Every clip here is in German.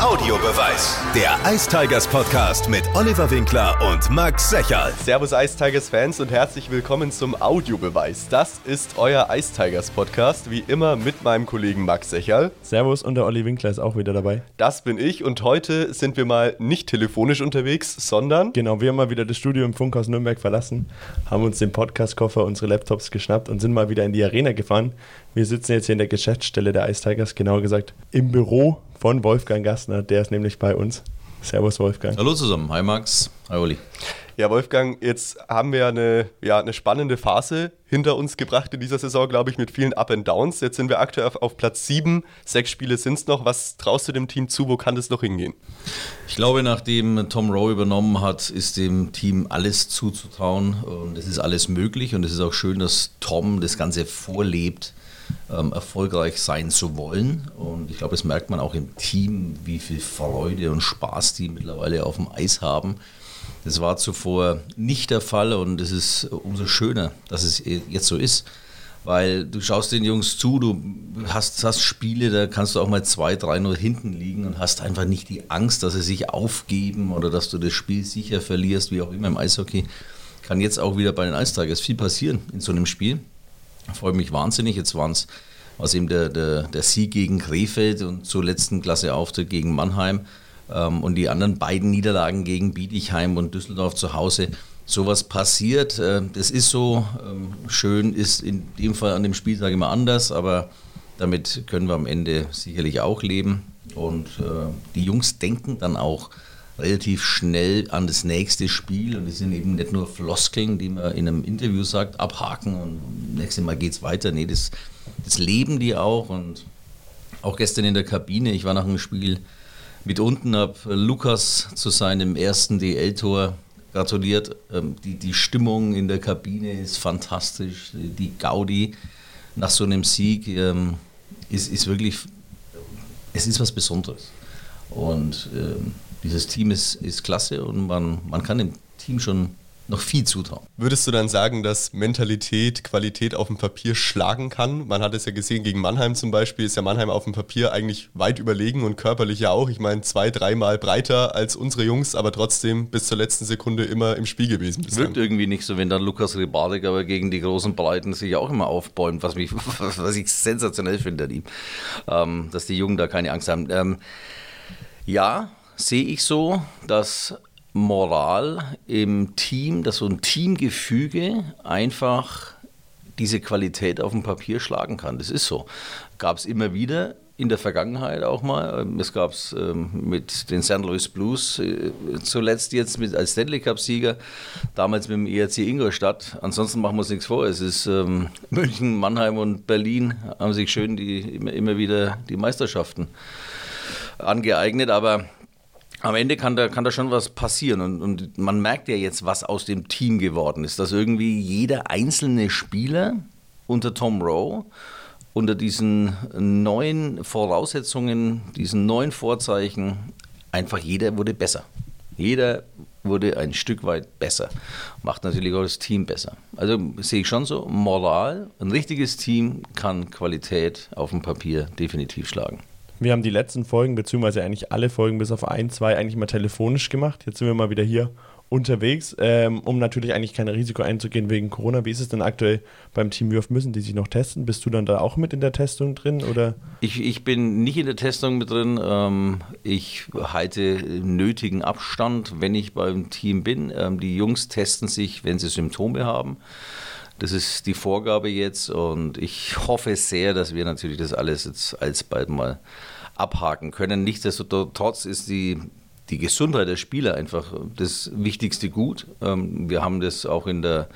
Audiobeweis. Der Ice Tigers Podcast mit Oliver Winkler und Max Secherl. Servus Ice Tigers Fans und herzlich willkommen zum Audiobeweis. Das ist euer Ice Tigers Podcast, wie immer mit meinem Kollegen Max Secherl. Servus und der Olli Winkler ist auch wieder dabei. Das bin ich und heute sind wir mal nicht telefonisch unterwegs, sondern... Genau, wir haben mal wieder das Studio im Funkhaus Nürnberg verlassen, haben uns den Podcastkoffer, unsere Laptops geschnappt und sind mal wieder in die Arena gefahren. Wir sitzen jetzt hier in der Geschäftsstelle der Ice Tigers, genauer gesagt im Büro von Wolfgang Gastner. Der ist nämlich bei uns. Servus, Wolfgang. Hallo zusammen. Hi, Max. Hi, Olli. Ja, Wolfgang, jetzt haben wir eine, ja, eine spannende Phase hinter uns gebracht in dieser Saison, glaube ich, mit vielen Up and Downs. Jetzt sind wir aktuell auf, auf Platz 7. Sechs Spiele sind es noch. Was traust du dem Team zu? Wo kann das noch hingehen? Ich glaube, nachdem Tom Rowe übernommen hat, ist dem Team alles zuzutrauen und es ist alles möglich und es ist auch schön, dass Tom das Ganze vorlebt ähm, erfolgreich sein zu wollen. Und ich glaube, das merkt man auch im Team, wie viel Freude und Spaß die mittlerweile auf dem Eis haben. Das war zuvor nicht der Fall und es ist umso schöner, dass es jetzt so ist. Weil du schaust den Jungs zu, du hast, hast Spiele, da kannst du auch mal 2, 3 nur hinten liegen und hast einfach nicht die Angst, dass sie sich aufgeben oder dass du das Spiel sicher verlierst, wie auch immer im Eishockey. Kann jetzt auch wieder bei den Eistagers viel passieren in so einem Spiel. Freue mich wahnsinnig. Jetzt waren es was eben der, der, der Sieg gegen Krefeld und zur letzten Klasse Auftritt gegen Mannheim ähm, und die anderen beiden Niederlagen gegen Bietigheim und Düsseldorf zu Hause. Sowas passiert, äh, das ist so. Ähm, schön ist in dem Fall an dem Spieltag immer anders, aber damit können wir am Ende sicherlich auch leben. Und äh, die Jungs denken dann auch relativ schnell an das nächste Spiel und es sind eben nicht nur Floskeln, die man in einem Interview sagt, abhaken und nächstes Mal geht es weiter. Nee, das, das leben die auch und auch gestern in der Kabine, ich war nach einem Spiel mit unten, habe Lukas zu seinem ersten DL-Tor gratuliert. Ähm, die, die Stimmung in der Kabine ist fantastisch, die Gaudi nach so einem Sieg ähm, ist, ist wirklich, es ist was Besonderes. Und ähm, dieses Team ist, ist klasse und man, man kann dem Team schon noch viel zutrauen. Würdest du dann sagen, dass Mentalität Qualität auf dem Papier schlagen kann? Man hat es ja gesehen gegen Mannheim zum Beispiel, ist ja Mannheim auf dem Papier eigentlich weit überlegen und körperlich ja auch. Ich meine, zwei, dreimal breiter als unsere Jungs, aber trotzdem bis zur letzten Sekunde immer im Spiel gewesen. Bislang. Wirkt irgendwie nicht so, wenn dann Lukas Ribarik aber gegen die großen Breiten sich auch immer aufbäumt, was, mich, was ich sensationell finde an ihm, ähm, dass die Jungen da keine Angst haben. Ähm, ja, sehe ich so, dass Moral im Team, dass so ein Teamgefüge einfach diese Qualität auf dem Papier schlagen kann. Das ist so. Gab es immer wieder in der Vergangenheit auch mal. Es gab es ähm, mit den St. Louis Blues äh, zuletzt jetzt mit, als Stanley Cup-Sieger, damals mit dem ERC Ingolstadt. Ansonsten machen wir uns nichts vor. Es ist ähm, München, Mannheim und Berlin haben sich schön die, immer, immer wieder die Meisterschaften angeeignet. Aber am Ende kann da, kann da schon was passieren. Und, und man merkt ja jetzt, was aus dem Team geworden ist. Dass irgendwie jeder einzelne Spieler unter Tom Rowe unter diesen neuen Voraussetzungen, diesen neuen Vorzeichen, einfach jeder wurde besser. Jeder wurde ein Stück weit besser. Macht natürlich auch das Team besser. Also sehe ich schon so, Moral, ein richtiges Team kann Qualität auf dem Papier definitiv schlagen. Wir haben die letzten Folgen, beziehungsweise eigentlich alle Folgen bis auf ein, zwei eigentlich mal telefonisch gemacht. Jetzt sind wir mal wieder hier unterwegs, ähm, um natürlich eigentlich kein Risiko einzugehen wegen Corona. Wie ist es denn aktuell beim Team Würf? Müssen die sich noch testen? Bist du dann da auch mit in der Testung drin? Oder? Ich, ich bin nicht in der Testung mit drin. Ähm, ich halte nötigen Abstand, wenn ich beim Team bin. Ähm, die Jungs testen sich, wenn sie Symptome haben. Das ist die Vorgabe jetzt und ich hoffe sehr, dass wir natürlich das alles jetzt alsbald mal abhaken können. Nichtsdestotrotz ist die, die Gesundheit der Spieler einfach das wichtigste Gut. Ähm, wir haben das auch in der,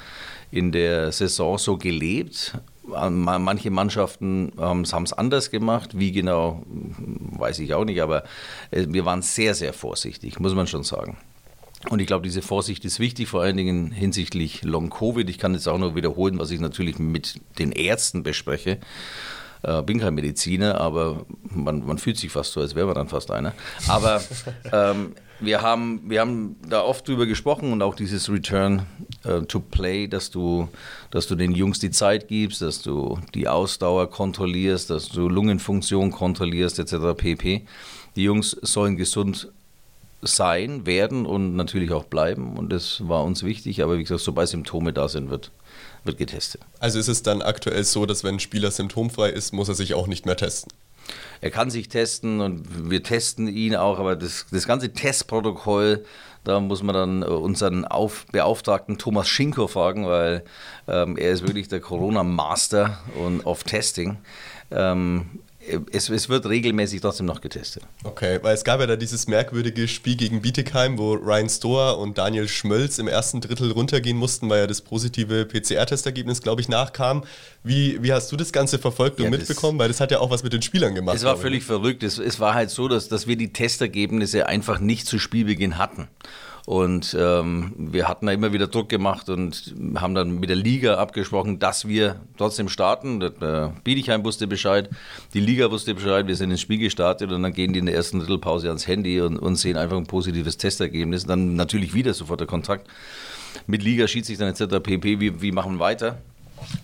in der Saison so gelebt. Manche Mannschaften haben es anders gemacht. Wie genau, weiß ich auch nicht, aber äh, wir waren sehr, sehr vorsichtig, muss man schon sagen. Und ich glaube, diese Vorsicht ist wichtig, vor allen Dingen hinsichtlich Long-Covid. Ich kann jetzt auch noch wiederholen, was ich natürlich mit den Ärzten bespreche. Äh, bin kein Mediziner, aber man, man, fühlt sich fast so, als wäre man dann fast einer. Aber ähm, wir, haben, wir haben da oft drüber gesprochen und auch dieses Return äh, to play, dass du, dass du den Jungs die Zeit gibst, dass du die Ausdauer kontrollierst, dass du Lungenfunktion kontrollierst, etc. pp. Die Jungs sollen gesund sein, werden und natürlich auch bleiben. Und das war uns wichtig. Aber wie gesagt, sobald Symptome da sind, wird, wird getestet. Also ist es dann aktuell so, dass wenn ein Spieler symptomfrei ist, muss er sich auch nicht mehr testen? Er kann sich testen und wir testen ihn auch, aber das, das ganze Testprotokoll, da muss man dann unseren Auf Beauftragten Thomas Schinko fragen, weil ähm, er ist wirklich der Corona-Master of Testing. Ähm, es, es, wird regelmäßig trotzdem noch getestet. Okay, weil es gab ja da dieses merkwürdige Spiel gegen Bietigheim, wo Ryan Stoer und Daniel Schmölz im ersten Drittel runtergehen mussten, weil ja das positive PCR-Testergebnis, glaube ich, nachkam. Wie, wie hast du das Ganze verfolgt und ja, mitbekommen? Weil das hat ja auch was mit den Spielern gemacht. Es war völlig verrückt. Es, es war halt so, dass, dass wir die Testergebnisse einfach nicht zu Spielbeginn hatten. Und ähm, wir hatten da immer wieder Druck gemacht und haben dann mit der Liga abgesprochen, dass wir trotzdem starten. Der, Bietigheim wusste Bescheid, die Liga wusste Bescheid, wir sind ins Spiel gestartet und dann gehen die in der ersten Drittelpause ans Handy und, und sehen einfach ein positives Testergebnis. Dann natürlich wieder sofort der Kontakt mit Liga, Schiedsrichter etc. pp. Wie, wie machen wir weiter?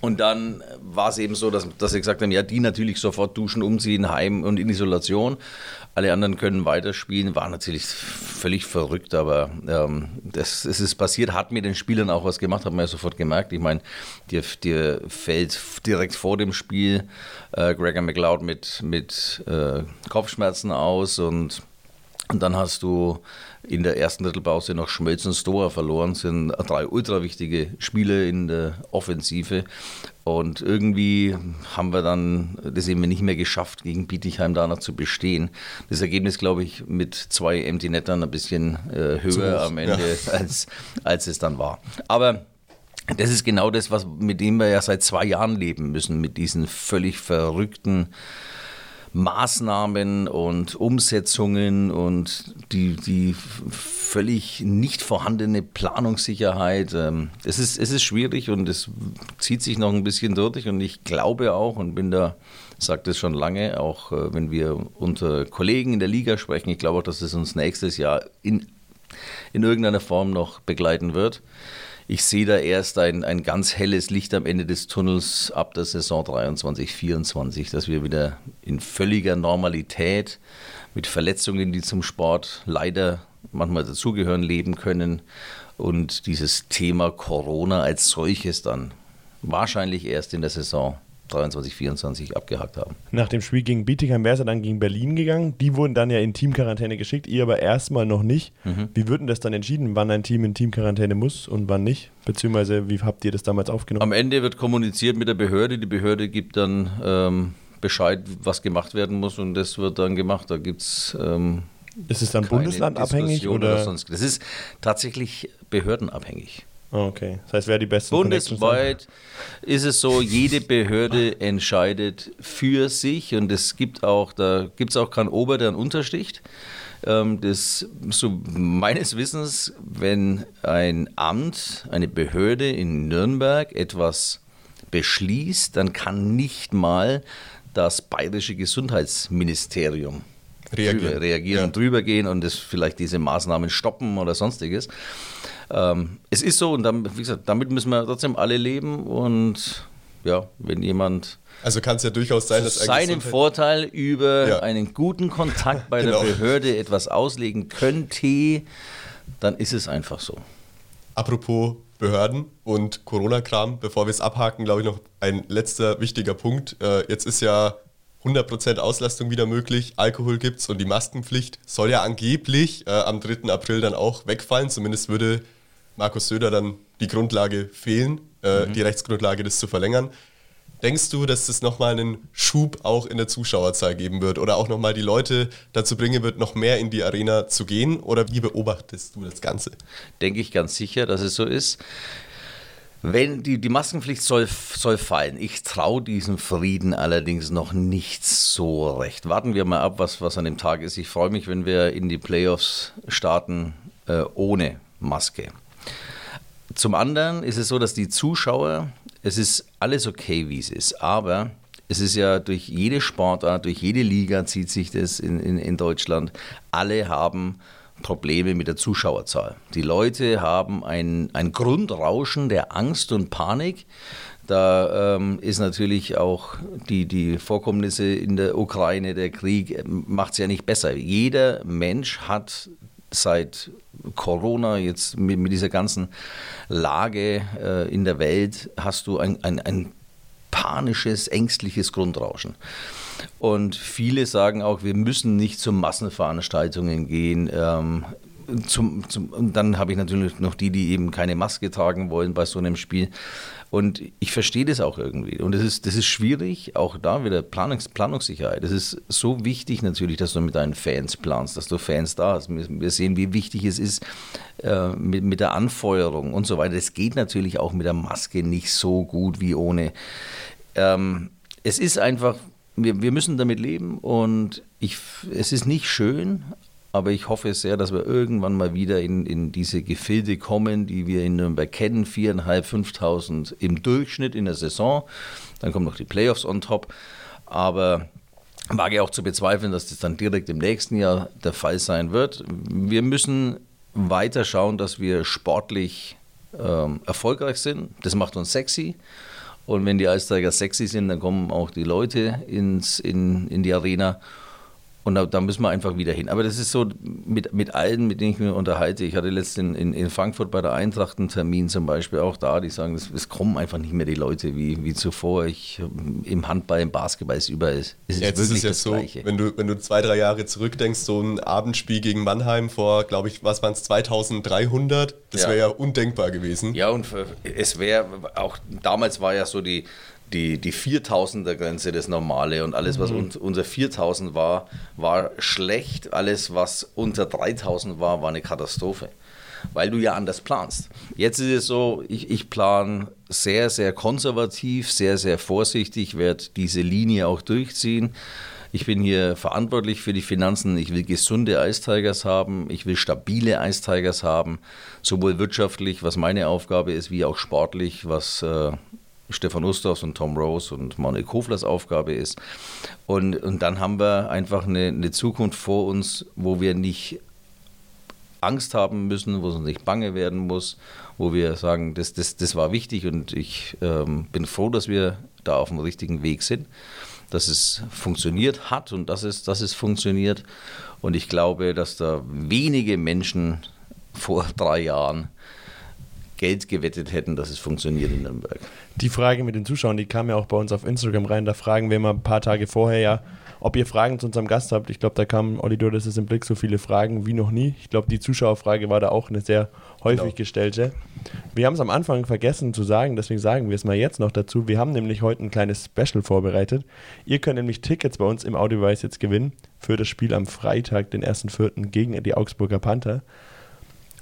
Und dann war es eben so, dass, dass sie gesagt haben, ja, die natürlich sofort duschen, umziehen, heim und in Isolation. Alle anderen können weiterspielen. War natürlich völlig verrückt, aber ähm, das, das ist passiert, hat mir den Spielern auch was gemacht, hat man ja sofort gemerkt. Ich meine, dir, dir fällt direkt vor dem Spiel äh, Gregor McLeod mit, mit äh, Kopfschmerzen aus und und dann hast du in der ersten Drittelpause noch Schmelz und Stoa verloren, sind drei ultra wichtige Spiele in der Offensive. Und irgendwie haben wir dann das eben nicht mehr geschafft, gegen Bietigheim da noch zu bestehen. Das Ergebnis, glaube ich, mit zwei Empty Nettern ein bisschen äh, höher am Ende, ja. als, als es dann war. Aber das ist genau das, was, mit dem wir ja seit zwei Jahren leben müssen, mit diesen völlig verrückten Maßnahmen und Umsetzungen und die, die völlig nicht vorhandene Planungssicherheit. Ähm, es ist, es ist schwierig und es zieht sich noch ein bisschen durch und ich glaube auch und bin da, sage das schon lange, auch äh, wenn wir unter Kollegen in der Liga sprechen, ich glaube auch, dass es uns nächstes Jahr in, in irgendeiner Form noch begleiten wird ich sehe da erst ein, ein ganz helles Licht am Ende des Tunnels ab der Saison 23, 24, dass wir wieder in völliger Normalität mit Verletzungen, die zum Sport leider manchmal dazugehören, leben können. Und dieses Thema Corona als solches dann wahrscheinlich erst in der Saison 23, 24 abgehakt haben. Nach dem Spiel gegen Bietigheim wäre es dann gegen Berlin gegangen. Die wurden dann ja in Teamquarantäne geschickt, ihr aber erstmal noch nicht. Mhm. Wie wird denn das dann entschieden, wann ein Team in Teamquarantäne muss und wann nicht? Beziehungsweise wie habt ihr das damals aufgenommen? Am Ende wird kommuniziert mit der Behörde. Die Behörde gibt dann ähm, Bescheid, was gemacht werden muss und das wird dann gemacht. Da gibt es. Ähm, ist es dann bundeslandabhängig oder? oder sonst? Das ist tatsächlich behördenabhängig. Ah, okay. Das heißt, wer die besten Bundesweit ist es so, jede Behörde entscheidet für sich und es gibt auch, da gibt es auch keinen Ober, der einen untersticht. Ähm, das, so meines Wissens, wenn ein Amt, eine Behörde in Nürnberg etwas beschließt, dann kann nicht mal das bayerische Gesundheitsministerium reagieren, drüber, reagieren ja. und drüber gehen und das vielleicht diese Maßnahmen stoppen oder sonstiges. Ähm, es ist so und dann, wie gesagt, damit müssen wir trotzdem alle leben und ja, wenn jemand also kann es ja durchaus sein, dass seinen Vorteil über ja. einen guten Kontakt bei genau. der Behörde etwas auslegen könnte, dann ist es einfach so. Apropos Behörden und Corona-Kram, bevor wir es abhaken, glaube ich noch ein letzter wichtiger Punkt. Äh, jetzt ist ja 100% Auslastung wieder möglich, Alkohol gibt es und die Maskenpflicht soll ja angeblich äh, am 3. April dann auch wegfallen. Zumindest würde Markus Söder dann die Grundlage fehlen, äh, mhm. die Rechtsgrundlage, das zu verlängern. Denkst du, dass das nochmal einen Schub auch in der Zuschauerzahl geben wird oder auch nochmal die Leute dazu bringen wird, noch mehr in die Arena zu gehen? Oder wie beobachtest du das Ganze? Denke ich ganz sicher, dass es so ist. Wenn die, die Maskenpflicht soll, soll fallen. Ich traue diesem Frieden allerdings noch nicht so recht. Warten wir mal ab, was, was an dem Tag ist. Ich freue mich, wenn wir in die Playoffs starten äh, ohne Maske. Zum anderen ist es so, dass die Zuschauer, es ist alles okay, wie es ist, aber es ist ja durch jede Sportart, durch jede Liga zieht sich das in, in, in Deutschland. Alle haben Probleme mit der Zuschauerzahl. Die Leute haben ein, ein Grundrauschen der Angst und Panik. Da ähm, ist natürlich auch die, die Vorkommnisse in der Ukraine, der Krieg, äh, macht es ja nicht besser. Jeder Mensch hat seit Corona, jetzt mit, mit dieser ganzen Lage äh, in der Welt, hast du ein, ein, ein panisches, ängstliches Grundrauschen. Und viele sagen auch, wir müssen nicht zu Massenveranstaltungen gehen. Ähm, zum, zum, und dann habe ich natürlich noch die, die eben keine Maske tragen wollen bei so einem Spiel. Und ich verstehe das auch irgendwie. Und das ist, das ist schwierig, auch da wieder Planungs, Planungssicherheit. Es ist so wichtig natürlich, dass du mit deinen Fans planst, dass du Fans da hast. Wir sehen, wie wichtig es ist äh, mit, mit der Anfeuerung und so weiter. Das geht natürlich auch mit der Maske nicht so gut wie ohne. Ähm, es ist einfach, wir, müssen damit leben und ich, es ist nicht schön, aber ich hoffe sehr, dass wir irgendwann mal wieder in, in diese Gefilde kommen, die wir in Nürnberg kennen. 4.500, 5.000 im Durchschnitt in der Saison. Dann kommen noch die Playoffs on top. Aber wage auch zu bezweifeln, dass das dann direkt im nächsten Jahr der Fall sein wird. Wir müssen weiter schauen, dass wir sportlich ähm, erfolgreich sind. Das macht uns sexy. Und wenn die Eisteiger sexy sind, dann kommen auch die Leute ins, in, in die Arena. Und da, da, müssen wir einfach wieder hin. Aber das ist so mit, mit allen, mit denen ich mich unterhalte. Ich hatte letztens in, in Frankfurt bei der Eintracht einen Termin zum Beispiel auch da, die sagen, es, es kommen einfach nicht mehr die Leute wie, wie zuvor. Ich, im Handball, im Basketball ist überall. Es ist Jetzt wirklich ist es ja das so, Gleiche. wenn du, wenn du zwei, drei Jahre zurückdenkst, so ein Abendspiel gegen Mannheim vor, glaube ich, was waren es, 2300, das Ja. wäre ja undenkbar gewesen. Ja, und für- es wäre auch damals war ja so die, die, die 4000er Grenze das Normale und alles, was un, unter 4000 war, war schlecht. Alles, was unter 3000 war, war eine Katastrophe. Weil du ja anders planst. Jetzt ist es so, ich, ich plane sehr, sehr konservativ, sehr, sehr vorsichtig, werde diese Linie auch durchziehen. Ich bin hier verantwortlich für die Finanzen. Ich will gesunde Eistigers haben. Ich will stabile Eistigers haben. Sowohl wirtschaftlich, was meine Aufgabe ist, wie auch sportlich, was äh, Stefan Ustorfs und Tom Rose und Manuel Koflers Aufgabe ist. Und, und dann haben wir einfach eine, eine Zukunft vor uns, wo wir nicht Angst haben müssen, wo es nicht bange werden muss, wo wir sagen, das, das, das war wichtig und ich ähm, bin froh, dass wir da auf dem richtigen Weg sind, dass es funktioniert hat und dass es, dass es funktioniert. Und ich glaube, dass da wenige Menschen vor drei Jahren Geld gewettet hätten, dass es funktioniert in Nürnberg. Die Frage mit den Zuschauern, die kam ja auch bei uns auf Instagram rein. Da fragen wir mal ein paar Tage vorher ja, ob ihr Fragen zu unserem Gast habt. Ich glaube, da kam Olli das ist im Blick so viele Fragen wie noch nie. Ich glaube, die Zuschauerfrage war da auch eine sehr häufig Genau. gestellte. Wir haben es am Anfang vergessen zu sagen, deswegen sagen wir es mal jetzt noch dazu. Wir haben nämlich heute ein kleines Special vorbereitet. Ihr könnt nämlich Tickets bei uns im Audiobeweis jetzt gewinnen für das Spiel am Freitag, den 1.4. gegen die Augsburger Panther.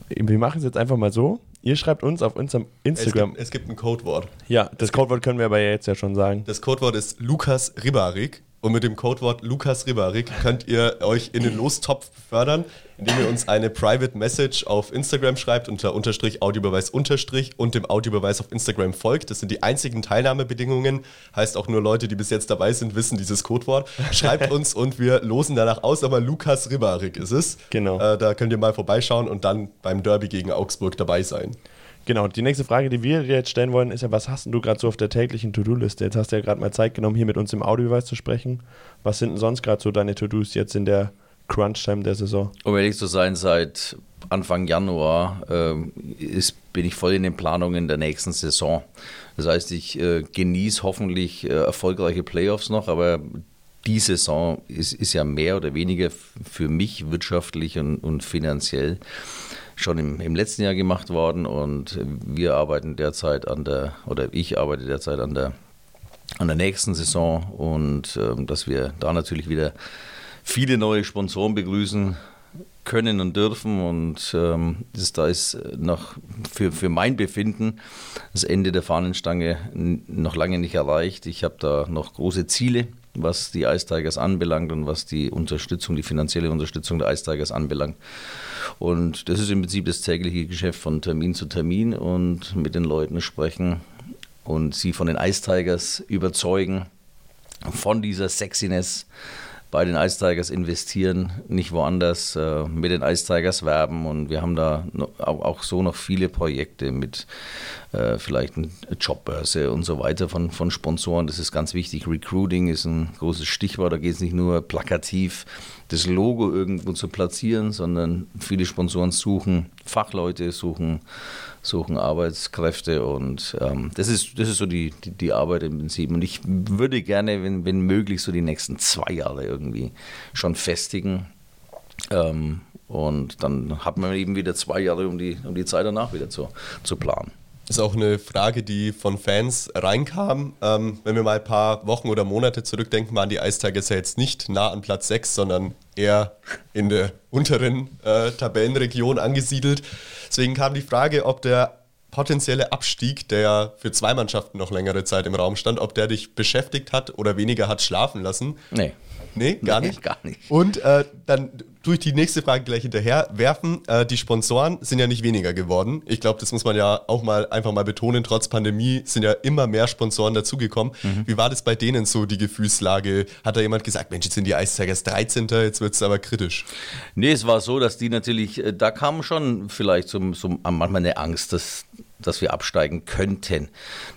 Wir machen es jetzt einfach mal so. Ihr schreibt uns auf unserem Es Instagram. gibt, es gibt ein Codewort. Ja, das Codewort können wir aber jetzt ja schon sagen. Das Codewort ist Lukas Ribarik. Und mit dem Codewort Lukas Ribarik könnt ihr euch in den Lostopf fördern, indem ihr uns eine Private Message auf Instagram schreibt unter Unterstrich Audiobeweis Unterstrich und dem Audiobeweis auf Instagram folgt. Das sind die einzigen Teilnahmebedingungen. Heißt auch nur Leute, die bis jetzt dabei sind, wissen dieses Codewort. Schreibt uns und wir losen danach aus, aber Lukas Ribarik ist es. Genau. Äh, da könnt ihr mal vorbeischauen und dann beim Derby gegen Augsburg dabei sein. Genau, die nächste Frage, die wir dir jetzt stellen wollen, ist ja, was hast denn du gerade so auf der täglichen To-Do-Liste? Jetzt hast du ja gerade mal Zeit genommen, hier mit uns im Audiobeweis zu sprechen. Was sind denn sonst gerade so deine To-Dos jetzt in der Crunch-Time der Saison? Um ehrlich zu sein, seit Anfang Januar ähm, ist, bin ich voll in den Planungen der nächsten Saison. Das heißt, ich äh, genieße hoffentlich äh, erfolgreiche Playoffs noch, aber die Saison ist, ist ja mehr oder weniger für mich wirtschaftlich und, und finanziell schon im, im letzten Jahr gemacht worden und wir arbeiten derzeit an der, oder ich arbeite derzeit an der an der nächsten Saison und ähm, dass wir da natürlich wieder viele neue Sponsoren begrüßen können und dürfen und ähm, das, da ist noch für, für mein Befinden das Ende der Fahnenstange noch lange nicht erreicht. Ich habe da noch große Ziele, was die Ice Tigers anbelangt und was die Unterstützung, die finanzielle Unterstützung der Ice Tigers anbelangt. Und das ist im Prinzip das tägliche Geschäft von Termin zu Termin und mit den Leuten sprechen und sie von den Ice Tigers überzeugen, von dieser Sexiness bei den Ice Tigers investieren, nicht woanders äh, mit den Ice Tigers werben. Und wir haben da auch so noch viele Projekte mit äh, vielleicht eine Jobbörse und so weiter von, von Sponsoren. Das ist ganz wichtig. Recruiting ist ein großes Stichwort. Da geht es nicht nur plakativ das Logo irgendwo zu platzieren, sondern viele Sponsoren suchen Fachleute, suchen, suchen Arbeitskräfte und ähm, das, ist, das ist so die, die, die, Arbeit im Prinzip. Und ich würde gerne, wenn, wenn möglich, so die nächsten zwei Jahre irgendwie schon festigen. Ähm, und dann hat man eben wieder zwei Jahre, um die, um die Zeit danach wieder zu, zu planen. Das ist auch eine Frage, die von Fans reinkam. Ähm, wenn wir mal ein paar Wochen oder Monate zurückdenken, waren die Tigers ja jetzt nicht nah an Platz 6, sondern eher in der unteren äh, Tabellenregion angesiedelt. Deswegen kam die Frage, ob der potenzielle Abstieg, der für zwei Mannschaften noch längere Zeit im Raum stand, ob der dich beschäftigt hat oder weniger hat schlafen lassen. Nee. Nee, gar nee, nicht. Gar nicht. Und äh, dann ich die nächste Frage gleich hinterher werfen. Äh, die Sponsoren sind ja nicht weniger geworden. Ich glaube, das muss man ja auch mal einfach mal betonen. Trotz Pandemie sind ja immer mehr Sponsoren dazugekommen. Mhm. Wie war das bei denen so, die Gefühlslage? Hat da jemand gesagt, Mensch, jetzt sind die Ice Tigers 13. Jetzt wird es aber kritisch? Nee, es war so, dass die natürlich, äh, da kam schon vielleicht zum, zum, manchmal eine Angst, dass dass wir absteigen könnten.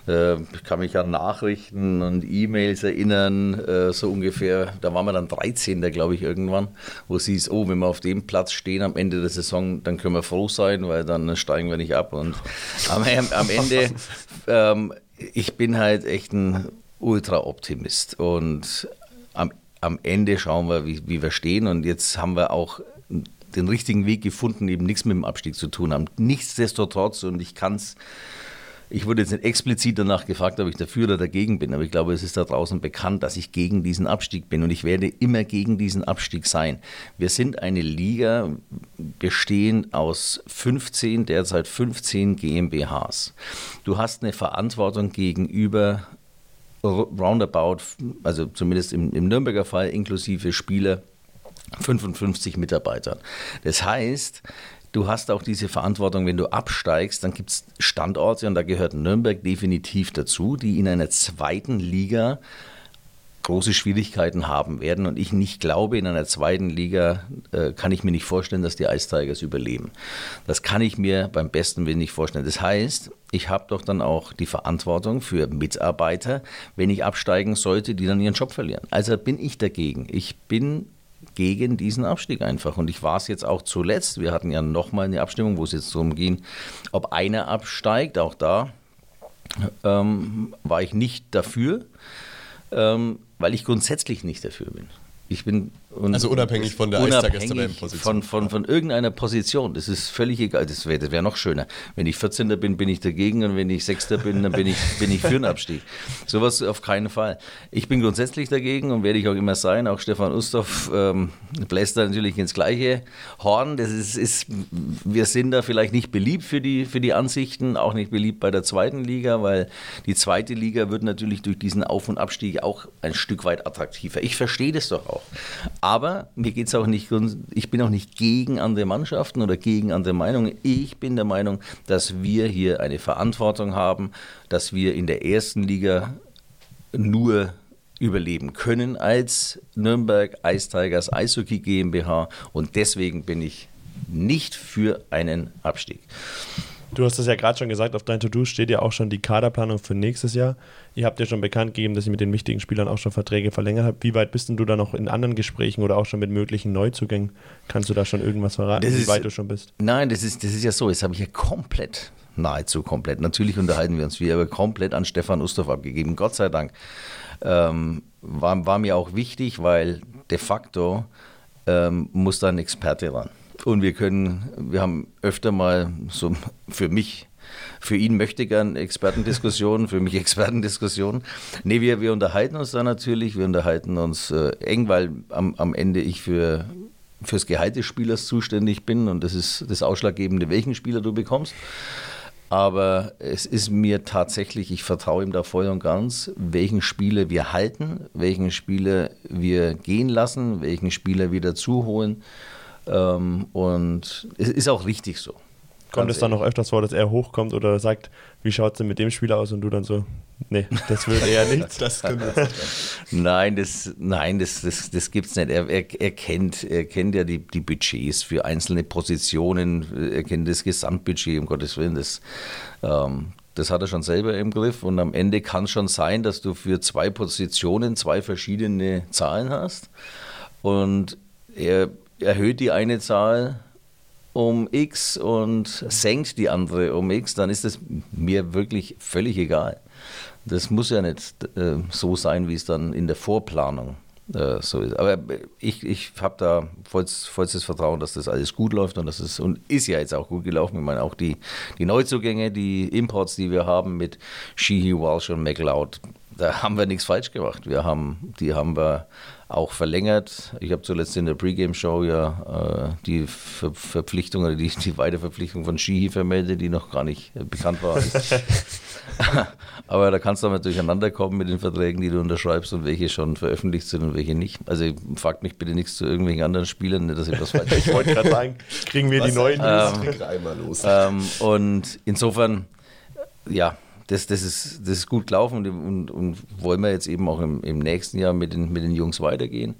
Äh, ich kann mich an Nachrichten und E-Mails erinnern, äh, so ungefähr, da waren wir dann 13. glaube ich irgendwann, wo es hieß, oh, wenn wir auf dem Platz stehen am Ende der Saison, dann können wir froh sein, weil dann steigen wir nicht ab. Und am, am Ende, ähm, ich bin halt echt ein Ultra-Optimist und am, am Ende schauen wir, wie, wie wir stehen und jetzt haben wir auch den richtigen Weg gefunden, eben nichts mit dem Abstieg zu tun haben. Nichtsdestotrotz, und ich kann es, ich wurde jetzt nicht explizit danach gefragt, ob ich dafür oder dagegen bin, aber ich glaube, es ist da draußen bekannt, dass ich gegen diesen Abstieg bin und ich werde immer gegen diesen Abstieg sein. Wir sind eine Liga bestehend aus 15, derzeit 15 GmbHs. Du hast eine Verantwortung gegenüber roundabout, also zumindest im, im Nürnberger Fall inklusive Spieler, 55 Mitarbeitern. Das heißt, du hast auch diese Verantwortung, wenn du absteigst, dann gibt es Standorte, und da gehört Nürnberg definitiv dazu, die in einer zweiten Liga große Schwierigkeiten haben werden. Und ich nicht glaube, in einer zweiten Liga äh, kann ich mir nicht vorstellen, dass die Ice Tigers überleben. Das kann ich mir beim besten Willen nicht vorstellen. Das heißt, ich habe doch dann auch die Verantwortung für Mitarbeiter, wenn ich absteigen sollte, die dann ihren Job verlieren. Also bin ich dagegen. Ich bin gegen diesen Abstieg einfach. Und ich war es jetzt auch zuletzt. Wir hatten ja nochmal eine Abstimmung, wo es jetzt darum ging, ob einer absteigt. Auch da ähm, war ich nicht dafür, ähm, weil ich grundsätzlich nicht dafür bin. Ich bin also unabhängig von der unabhängig von, von, von irgendeiner Position. Das ist völlig egal. Das wäre das wär noch schöner. Wenn ich 14. bin, bin ich dagegen und wenn ich 6. bin, dann bin ich, bin ich für einen Abstieg. Sowas auf keinen Fall. Ich bin grundsätzlich dagegen und werde ich auch immer sein. Auch Stefan Ustorf ähm, bläst da natürlich ins gleiche Horn. Das ist, ist, wir sind da vielleicht nicht beliebt für die, für die Ansichten, auch nicht beliebt bei der zweiten Liga, weil die zweite Liga wird natürlich durch diesen Auf- und Abstieg auch ein Stück weit attraktiver. Ich verstehe das doch auch. Aber mir geht es auch nicht, ich bin auch nicht gegen andere Mannschaften oder gegen andere Meinungen. Ich bin der Meinung, dass wir hier eine Verantwortung haben, dass wir in der ersten Liga nur überleben können als Nürnberg Ice Tigers Eishockey GmbH und deswegen bin ich nicht für einen Abstieg. Du hast es ja gerade schon gesagt, auf dein To-Do steht ja auch schon die Kaderplanung für nächstes Jahr. Ihr habt ja schon bekannt gegeben, dass ihr mit den wichtigen Spielern auch schon Verträge verlängert habt. Wie weit bist denn du da noch in anderen Gesprächen oder auch schon mit möglichen Neuzugängen? Kannst du da schon irgendwas verraten, das wie ist, weit du schon bist? Nein, das ist, das ist ja so. Jetzt habe ich ja komplett, nahezu komplett, natürlich unterhalten wir uns wie, aber komplett an Stefan Ustorf abgegeben. Gott sei Dank. Ähm, war, war mir auch wichtig, weil de facto ähm, muss da ein Experte ran. Und wir können, wir haben öfter mal so für mich, für ihn möchte gern Expertendiskussionen, für mich Expertendiskussionen. Nee, wir, wir unterhalten uns da natürlich, wir unterhalten uns äh, eng, weil am, am Ende ich für fürs Gehalt des Spielers zuständig bin und das ist das Ausschlaggebende, welchen Spieler du bekommst. Aber es ist mir tatsächlich, ich vertraue ihm da voll und ganz, welchen Spieler wir halten, welchen Spieler wir gehen lassen, welchen Spieler wir dazu holen. Ähm, und es ist auch richtig so. Kommt es dann noch öfters vor, dass er hochkommt oder sagt, wie schaut es denn mit dem Spieler aus und du dann so, nee, das will er nicht. Das Nein, das, nein, das, das, das gibt es nicht. Er, er, er, kennt, er kennt ja die, die Budgets für einzelne Positionen, er kennt das Gesamtbudget, um Gottes Willen. Das, ähm, das hat er schon selber im Griff und am Ende kann es schon sein, dass du für zwei Positionen zwei verschiedene Zahlen hast und er erhöht die eine Zahl um X und senkt die andere um X, dann ist es mir wirklich völlig egal. Das muss ja nicht äh, so sein, wie es dann in der Vorplanung äh, so ist. Aber ich, ich habe da vollstes, vollstes Vertrauen, dass das alles gut läuft und das ist und ist ja jetzt auch gut gelaufen. Ich meine, auch die, die Neuzugänge, die Imports, die wir haben mit Sheehy, Walsh und McLeod, da haben wir nichts falsch gemacht. Wir haben, die haben wir auch verlängert. Ich habe zuletzt in der Pre-Game-Show ja äh, die Ver Verpflichtung oder die, die Weiterverpflichtung von Shihi vermeldet, die noch gar nicht bekannt war. Aber da kannst du mal durcheinander kommen mit den Verträgen, die du unterschreibst und welche schon veröffentlicht sind und welche nicht. Also fragt mich bitte nichts zu irgendwelchen anderen Spielern, nicht, dass ich was falsch Ich wollte gerade sagen, kriegen wir die neuen ähm, einmal los. Ähm, und insofern, ja, das, das, ist, das ist gut gelaufen und, und, und wollen wir jetzt eben auch im, im nächsten Jahr mit den, mit den Jungs weitergehen.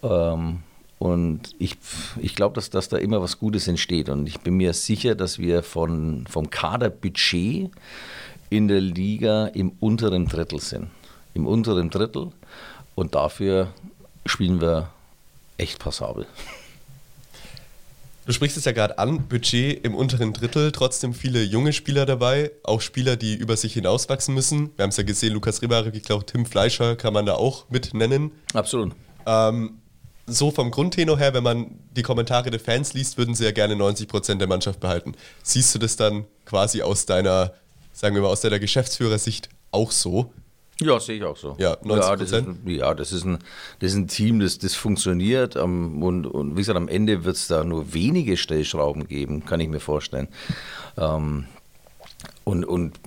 Ähm, und ich, ich glaube, dass, dass da immer was Gutes entsteht. Und ich bin mir sicher, dass wir von, vom Kaderbudget in der Liga im unteren Drittel sind. Im unteren Drittel. Und dafür spielen wir echt passabel. Du sprichst es ja gerade an, Budget im unteren Drittel, trotzdem viele junge Spieler dabei, auch Spieler, die über sich hinauswachsen müssen. Wir haben es ja gesehen, Lukas Ribare, ich glaube, Tim Fleischer kann man da auch mit nennen. Absolut. Ähm, so vom Grundtenor her, wenn man die Kommentare der Fans liest, würden sie ja gerne 90% der Mannschaft behalten. Siehst du das dann quasi aus deiner, sagen wir mal, aus deiner Geschäftsführersicht auch so? Ja, sehe ich auch so. Ja, 90 ja, das ist, ja, das ist, ein, das ist ein Team, das, das funktioniert. Um, und, und wie gesagt, am Ende wird es da nur wenige Stellschrauben geben, kann ich mir vorstellen. Um, und, und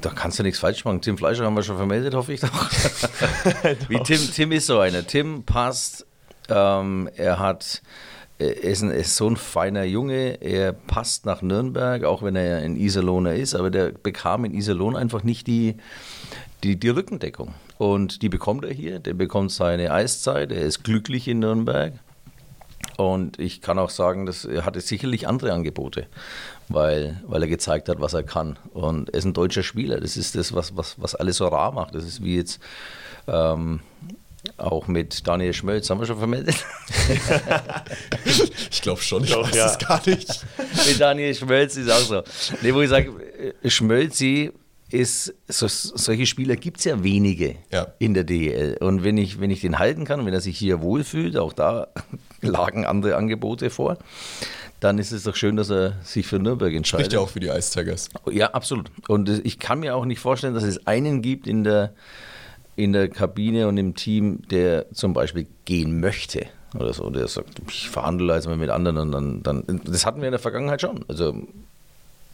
da kannst du nichts falsch machen. Tim Fleischer haben wir schon vermeldet, hoffe ich doch. Wie Tim, Tim ist so einer. Tim passt. Ähm, er hat. Er ist, ein, ist, so ein feiner Junge, er passt nach Nürnberg, auch wenn er in Iserlohner ist, aber der bekam in Iserlohn einfach nicht die, die, die Rückendeckung. Und die bekommt er hier, der bekommt seine Eiszeit, er ist glücklich in Nürnberg. Und ich kann auch sagen, dass er hatte sicherlich andere Angebote, weil, weil er gezeigt hat, was er kann. Und er ist ein deutscher Spieler. Das ist das, was, was, was alles so rar macht. Das ist wie jetzt ähm, auch mit Daniel Schmölz. Haben wir schon vermeldet? ich glaube schon, ich Doch, weiß ja. es gar nicht. mit Daniel Schmölz ist auch so. Nee, wo ich sage, Schmölzi ist, so, solche Spieler gibt es ja wenige Ja. in der DEL. Und wenn ich, wenn ich den halten kann wenn er sich hier wohlfühlt, auch da lagen andere Angebote vor, dann ist es doch schön, dass er sich für Nürnberg entscheidet. Spricht ja auch für die Ice Tigers. Ja, absolut. Und ich kann mir auch nicht vorstellen, dass es einen gibt in der, in der Kabine und im Team, der zum Beispiel gehen möchte oder so. Der sagt, ich verhandle jetzt mal mit anderen und dann, dann. Das hatten wir in der Vergangenheit schon. Also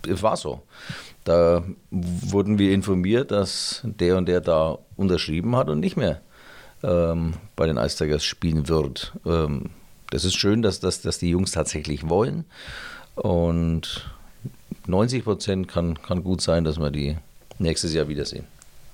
es war so. Da wurden wir informiert, dass der und der da unterschrieben hat und nicht mehr ähm, bei den Ice spielen wird. Ähm, das ist schön, dass, dass, dass die Jungs tatsächlich wollen. Und 90 Prozent kann, kann gut sein, dass wir die nächstes Jahr wiedersehen.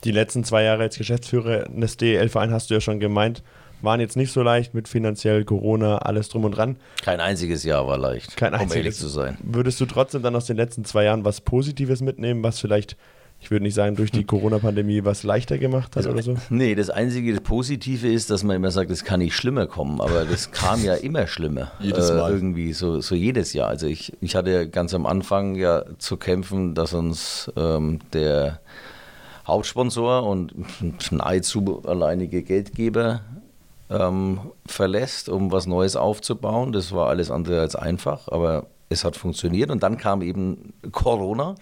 Die letzten zwei Jahre als Geschäftsführer eines DEL-Vereins hast du ja schon gemeint, waren jetzt nicht so leicht mit finanziell Corona, alles drum und dran. Kein einziges Jahr war leicht, Kein um ehrlich einziges. zu sein. Würdest du trotzdem dann aus den letzten zwei Jahren was Positives mitnehmen, was vielleicht, ich würde nicht sagen, durch die Corona-Pandemie was leichter gemacht hat oder so? Nee, das einzige Positive ist, dass man immer sagt, es kann nicht schlimmer kommen, aber das kam ja immer schlimmer. Jedes Mal. Äh, irgendwie, so, so jedes Jahr. Also ich, ich hatte ganz am Anfang ja zu kämpfen, dass uns ähm, der Hauptsponsor und nahezu alleinige Geldgeber ähm, verlässt, um was Neues aufzubauen. Das war alles andere als einfach, aber es hat funktioniert. Und dann kam eben Corona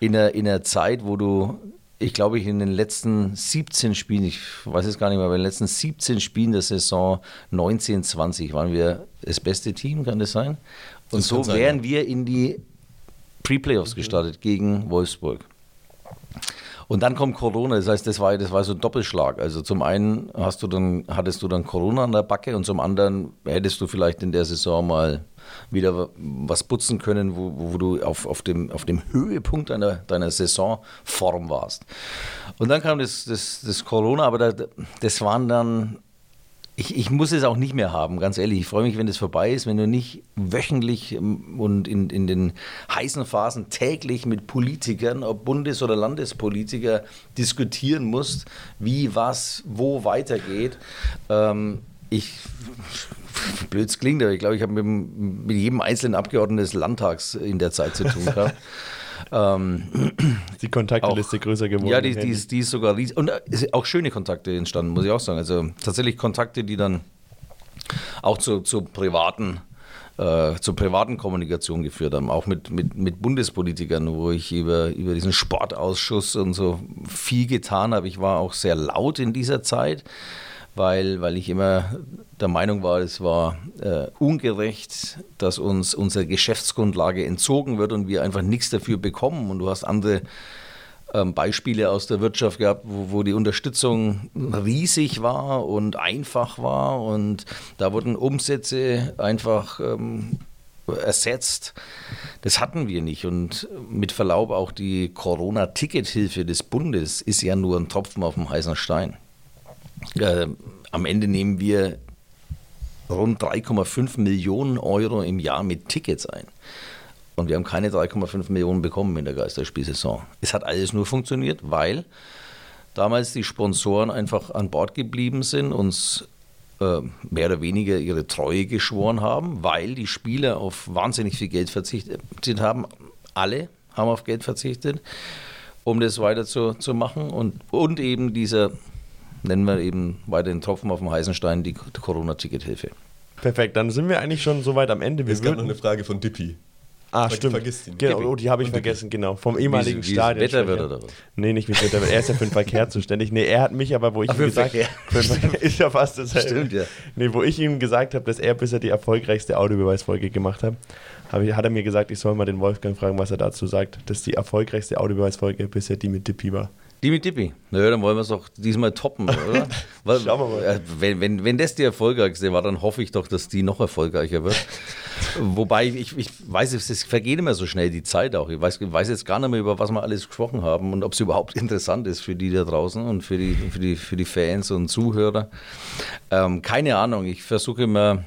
in einer, in einer Zeit, wo du, ich glaube, ich in den letzten 17 Spielen, ich weiß es gar nicht mehr, aber in den letzten 17 Spielen der Saison 19, 20 waren wir das beste Team, kann das sein? Und Das so sein, wären ja. wir in die Pre-Playoffs gestartet gegen Wolfsburg. Und dann kommt Corona, das heißt, das war, das war so ein Doppelschlag. Also zum einen hast du dann, hattest du dann Corona an der Backe und zum anderen hättest du vielleicht in der Saison mal wieder was putzen können, wo, wo du auf, auf, dem, auf dem Höhepunkt deiner, deiner Saisonform warst. Und dann kam das, das, das Corona, aber da, das waren dann ich, ich, muss es auch nicht mehr haben, ganz ehrlich. Ich freue mich, wenn das vorbei ist, wenn du nicht wöchentlich ähm, und in, in den heißen Phasen täglich mit Politikern, ob Bundes- oder Landespolitiker, diskutieren musst, wie, was, wo weitergeht. Ähm, ich, blöd klingt, aber ich glaube, ich habe mit, mit jedem einzelnen Abgeordneten des Landtags in der Zeit zu tun gehabt. Ähm, die Kontaktliste auch, größer geworden. Ja, die, die, ist, die ist sogar riesig. Und äh, auch schöne Kontakte entstanden, muss ich auch sagen. Also tatsächlich Kontakte, die dann auch zu, zu privaten äh, zur privaten Kommunikation geführt haben, auch mit, mit, mit Bundespolitikern, wo ich über, über diesen Sportausschuss und so viel getan habe. Ich war auch sehr laut in dieser Zeit weil, weil ich immer der Meinung war, es war äh, ungerecht, dass uns unsere Geschäftsgrundlage entzogen wird und wir einfach nichts dafür bekommen. Und du hast andere ähm, Beispiele aus der Wirtschaft gehabt, wo, wo, die Unterstützung riesig war und einfach war und da wurden Umsätze einfach ähm, ersetzt. Das hatten wir nicht. Und mit Verlaub auch die Corona-Ticket-Hilfe des Bundes ist ja nur ein Tropfen auf dem heißen Stein. Äh, am Ende nehmen wir rund 3,5 Millionen Euro im Jahr mit Tickets ein. Und wir haben keine 3,5 Millionen bekommen in der Geisterspielsaison. Es hat alles nur funktioniert, weil damals die Sponsoren einfach an Bord geblieben sind, uns äh, mehr oder weniger ihre Treue geschworen haben, weil die Spieler auf wahnsinnig viel Geld verzichtet haben. Alle haben auf Geld verzichtet, um das weiter zu, zu machen. Und, und eben dieser nennen wir eben weiter den Tropfen auf dem heißen Stein die Corona-Ticket-Hilfe. Perfekt, dann sind wir eigentlich schon so weit am Ende. Wir es gab noch eine Frage von Dippy. Ah, stimmt. Vergisst ihn. Genau, oh, die habe ich vergessen, genau. Vom ehemaligen wie, wie Stadion. Wetter wird oder was? Nee, nicht wie Wetter wird. Er ist ja für den Verkehr zuständig. Nee, er hat mich aber, wo ich Ach, ihm gesagt habe, ist ja fast das Stimmt, ja. Nee, wo ich ihm gesagt habe, dass er bisher die erfolgreichste Audiobeweisfolge gemacht hat, hat er mir gesagt, ich soll mal den Wolfgang fragen, was er dazu sagt, dass die erfolgreichste Audiobeweisfolge bisher die mit Dippy war. Die mit Dippi. Naja, dann wollen wir es doch diesmal toppen, oder? Weil, Schauen wir mal. Wenn, wenn, wenn das die erfolgreichste war, dann hoffe ich doch, dass die noch erfolgreicher wird. Wobei, ich, ich weiß, es vergeht immer so schnell die Zeit auch. Ich weiß, weiß jetzt gar nicht mehr, über was wir alles gesprochen haben und ob es überhaupt interessant ist für die da draußen und für die, für die, für die Fans und Zuhörer. Ähm, keine Ahnung. Ich versuche immer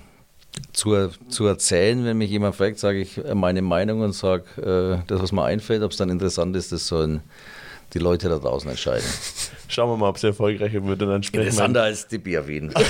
zu, zu erzählen, wenn mich jemand fragt, sage ich meine Meinung und sage äh, das, was mir einfällt. Ob es dann interessant ist, das sollen die Leute da draußen entscheiden. Schauen wir mal, ob es erfolgreicher wird und dann sprechen Interessanter als Tippi auf jeden Fall.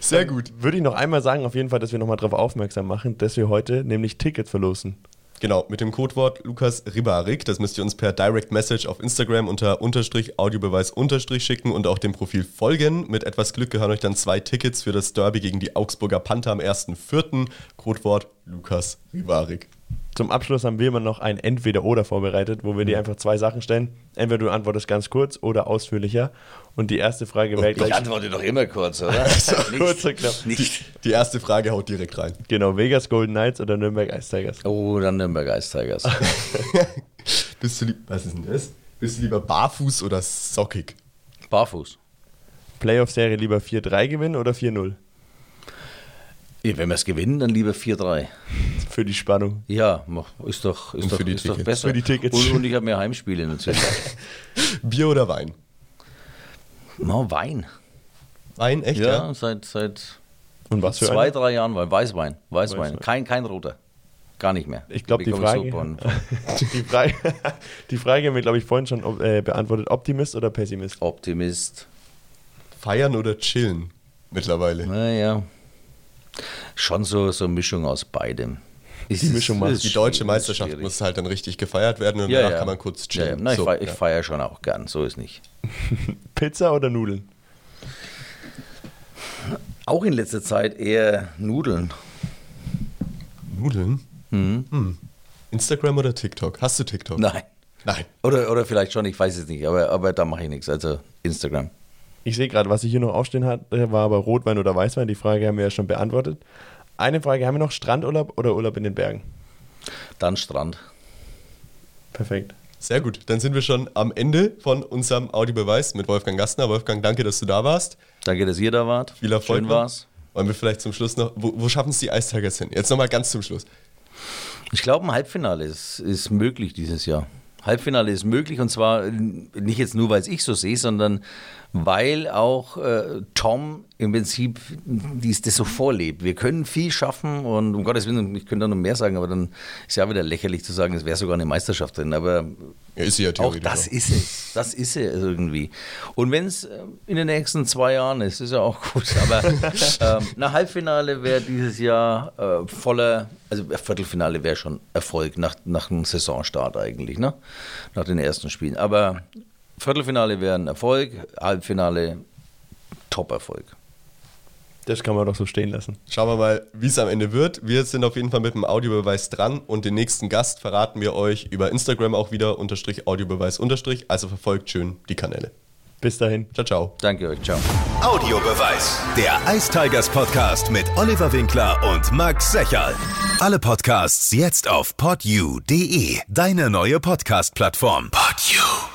Sehr gut. Würde ich noch einmal sagen, auf jeden Fall, dass wir nochmal darauf aufmerksam machen, dass wir heute nämlich Tickets verlosen. Genau, mit dem Codewort Lukas Ribarik. Das müsst ihr uns per Direct Message auf Instagram unter Unterstrich Audiobeweis Unterstrich schicken und auch dem Profil folgen. Mit etwas Glück gehören euch dann zwei Tickets für das Derby gegen die Augsburger Panther am 1.4. Codewort Lukas Ribarik. Zum Abschluss haben wir immer noch ein Entweder-Oder vorbereitet, wo wir dir einfach zwei Sachen stellen. Entweder du antwortest ganz kurz oder ausführlicher. Und die erste Frage wäre gleich. Ich antworte doch immer kurz, oder? so, kurz und knapp. Nicht. Die erste Frage haut direkt rein. Genau, Vegas Golden Knights oder Nürnberg Ice Tigers? Oh, dann Nürnberg Ice Tigers. Bist du, was ist denn das? Bist du lieber barfuß oder sockig? Barfuß. Playoff-Serie lieber 4-3 gewinnen oder 4-0? Wenn wir es gewinnen, dann lieber 4-3. Für die Spannung. Ja, ist doch, ist doch, ist doch besser. Für die Tickets. Und, und ich habe mehr Heimspiele natürlich. Bier oder Wein? No, Wein. Wein, echt? Ja, ja? seit, seit und was für zwei, eine? drei Jahren Wein. Weißwein. Weißwein. Weißwein. Kein, kein roter. Gar nicht mehr. Ich glaube, die, Frage, die, Frage, die Frage haben wir, glaube ich, vorhin schon äh, beantwortet. Optimist oder Pessimist? Optimist. Feiern oder chillen mittlerweile? Naja. Schon so, so eine Mischung aus beidem. Ist, die Mischung macht. Die deutsche Meisterschaft schwierig. muss halt dann richtig gefeiert werden und ja, danach ja. kann man kurz chillen. Ja, Nein, so, ich, feiere, feiere schon auch gern, so ist nicht. Pizza oder Nudeln? Auch in letzter Zeit eher Nudeln. Nudeln? Mhm. Hm. Instagram oder TikTok? Hast du TikTok? Nein. Nein. Oder, oder vielleicht schon, ich weiß es nicht, aber, aber da mache ich nichts. Also Instagram. Ich sehe gerade, was ich hier noch aufstehen hatte, war aber Rotwein oder Weißwein. Die Frage haben wir ja schon beantwortet. Eine Frage, haben wir noch Strandurlaub oder Urlaub in den Bergen? Dann Strand. Perfekt. Sehr gut, dann sind wir schon am Ende von unserem Audiobeweis mit Wolfgang Gastner. Wolfgang, danke, dass du da warst. Danke, dass ihr da wart. Viel Erfolg. Schön war's. Wollen wir vielleicht zum Schluss noch, wo, wo schaffen es die Ice Tigers hin? Jetzt nochmal ganz zum Schluss. Ich glaube, ein Halbfinale ist, ist möglich dieses Jahr. Halbfinale ist möglich und zwar nicht jetzt nur, weil es ich so sehe, sondern weil auch äh, Tom im Prinzip dies, das so vorlebt. Wir können viel schaffen und um Gottes Willen, ich könnte da noch mehr sagen, aber dann ist ja wieder lächerlich zu sagen, es wäre sogar eine Meisterschaft drin. Aber ja, ist ja auch das auch. ist es. Das ist es irgendwie. Und wenn es äh, in den nächsten zwei Jahren ist, ist ja auch gut. Aber ähm, ein Halbfinale wäre dieses Jahr äh, voller, also Viertelfinale wäre schon Erfolg nach, nach einem Saisonstart eigentlich, ne? nach den ersten Spielen. Aber Viertelfinale wäre ein Erfolg, Halbfinale Top-Erfolg. Das kann man doch so stehen lassen. Schauen wir mal, wie es am Ende wird. Wir sind auf jeden Fall mit dem Audiobeweis dran und den nächsten Gast verraten wir euch über Instagram auch wieder, unterstrich Audiobeweis unterstrich. Also verfolgt schön die Kanäle. Bis dahin. Ciao, ciao. Danke euch. Ciao. Audiobeweis. Der Ice Tigers Podcast mit Oliver Winkler und Max Secherl. Alle Podcasts jetzt auf podyou.de. Deine neue Podcast-Plattform. Podyou.